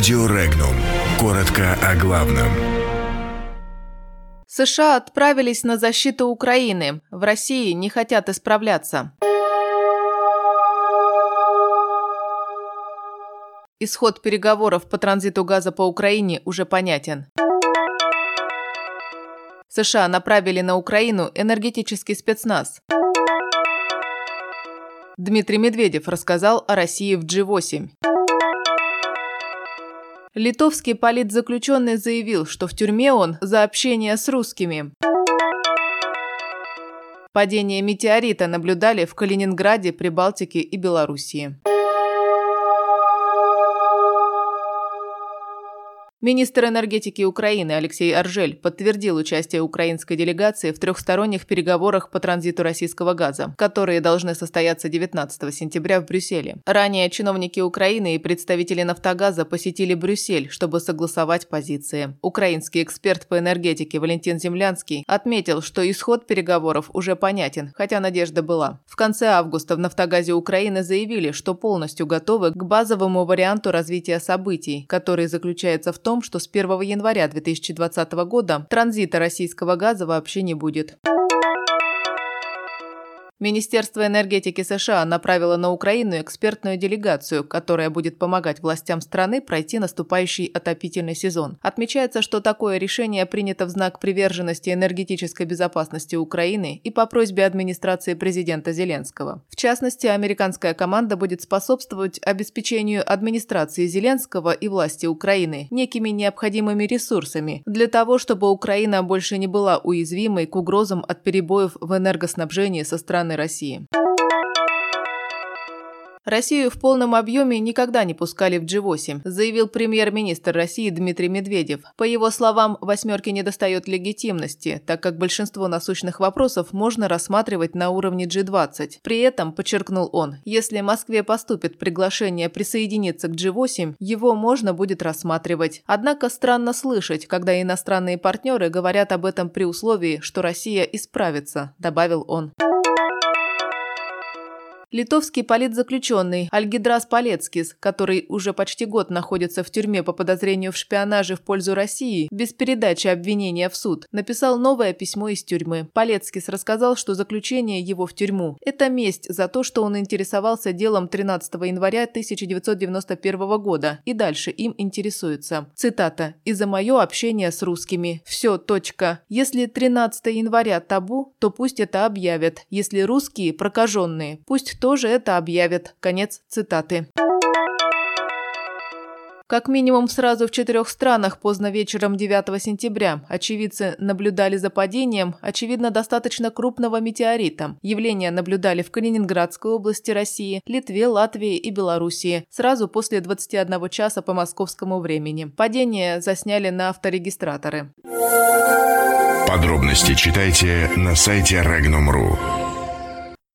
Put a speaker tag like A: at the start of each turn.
A: Радио Регнум. Коротко о главном.
B: США отправились на защиту Украины. В России не хотят исправляться. Исход переговоров по транзиту газа по Украине уже понятен. США направили на Украину энергетический спецназ. Дмитрий Медведев рассказал о России в G8. Литовский политзаключенный заявил, что в тюрьме он за общение с русскими. Падение метеорита наблюдали в Калининграде, Прибалтике и Белоруссии. Министр энергетики Украины Алексей Аржель подтвердил участие украинской делегации в трехсторонних переговорах по транзиту российского газа, которые должны состояться 19 сентября в Брюсселе. Ранее чиновники Украины и представители «Нафтогаза» посетили Брюссель, чтобы согласовать позиции. Украинский эксперт по энергетике Валентин Землянский отметил, что исход переговоров уже понятен, хотя надежда была. В конце августа в «Нафтогазе» Украины заявили, что полностью готовы к базовому варианту развития событий, который заключается в том, том, что с 1 января 2020 года транзита российского газа вообще не будет. Министерство энергетики США направило на Украину экспертную делегацию, которая будет помогать властям страны пройти наступающий отопительный сезон. Отмечается, что такое решение принято в знак приверженности энергетической безопасности Украины и по просьбе администрации президента Зеленского. В частности, американская команда будет способствовать обеспечению администрации Зеленского и власти Украины некими необходимыми ресурсами для того, чтобы Украина больше не была уязвимой к угрозам от перебоев в энергоснабжении со стороны стороны России. Россию в полном объеме никогда не пускали в G8, заявил премьер-министр России Дмитрий Медведев. По его словам, восьмерке недостает легитимности, так как большинство насущных вопросов можно рассматривать на уровне G20. При этом, подчеркнул он, если Москве поступит приглашение присоединиться к G8, его можно будет рассматривать. Однако странно слышать, когда иностранные партнеры говорят об этом при условии, что Россия исправится, добавил он. Литовский политзаключенный Альгидрас Палецкис, который уже почти год находится в тюрьме по подозрению в шпионаже в пользу России, без передачи обвинения в суд, написал новое письмо из тюрьмы. Палецкис рассказал, что заключение его в тюрьму – это месть за то, что он интересовался делом 13 января 1991 года и дальше им интересуется. Цитата. «Из-за мое общение с русскими. Все. Точка. Если 13 января табу, то пусть это объявят. Если русские прокаженные, пусть тоже это объявят. Конец цитаты. Как минимум сразу в четырех странах поздно вечером 9 сентября очевидцы наблюдали за падением, очевидно, достаточно крупного метеорита. Явление наблюдали в Калининградской области России, Литве, Латвии и Белоруссии сразу после 21 часа по московскому времени. Падение засняли на авторегистраторы.
A: Подробности читайте на сайте Regnum.ru.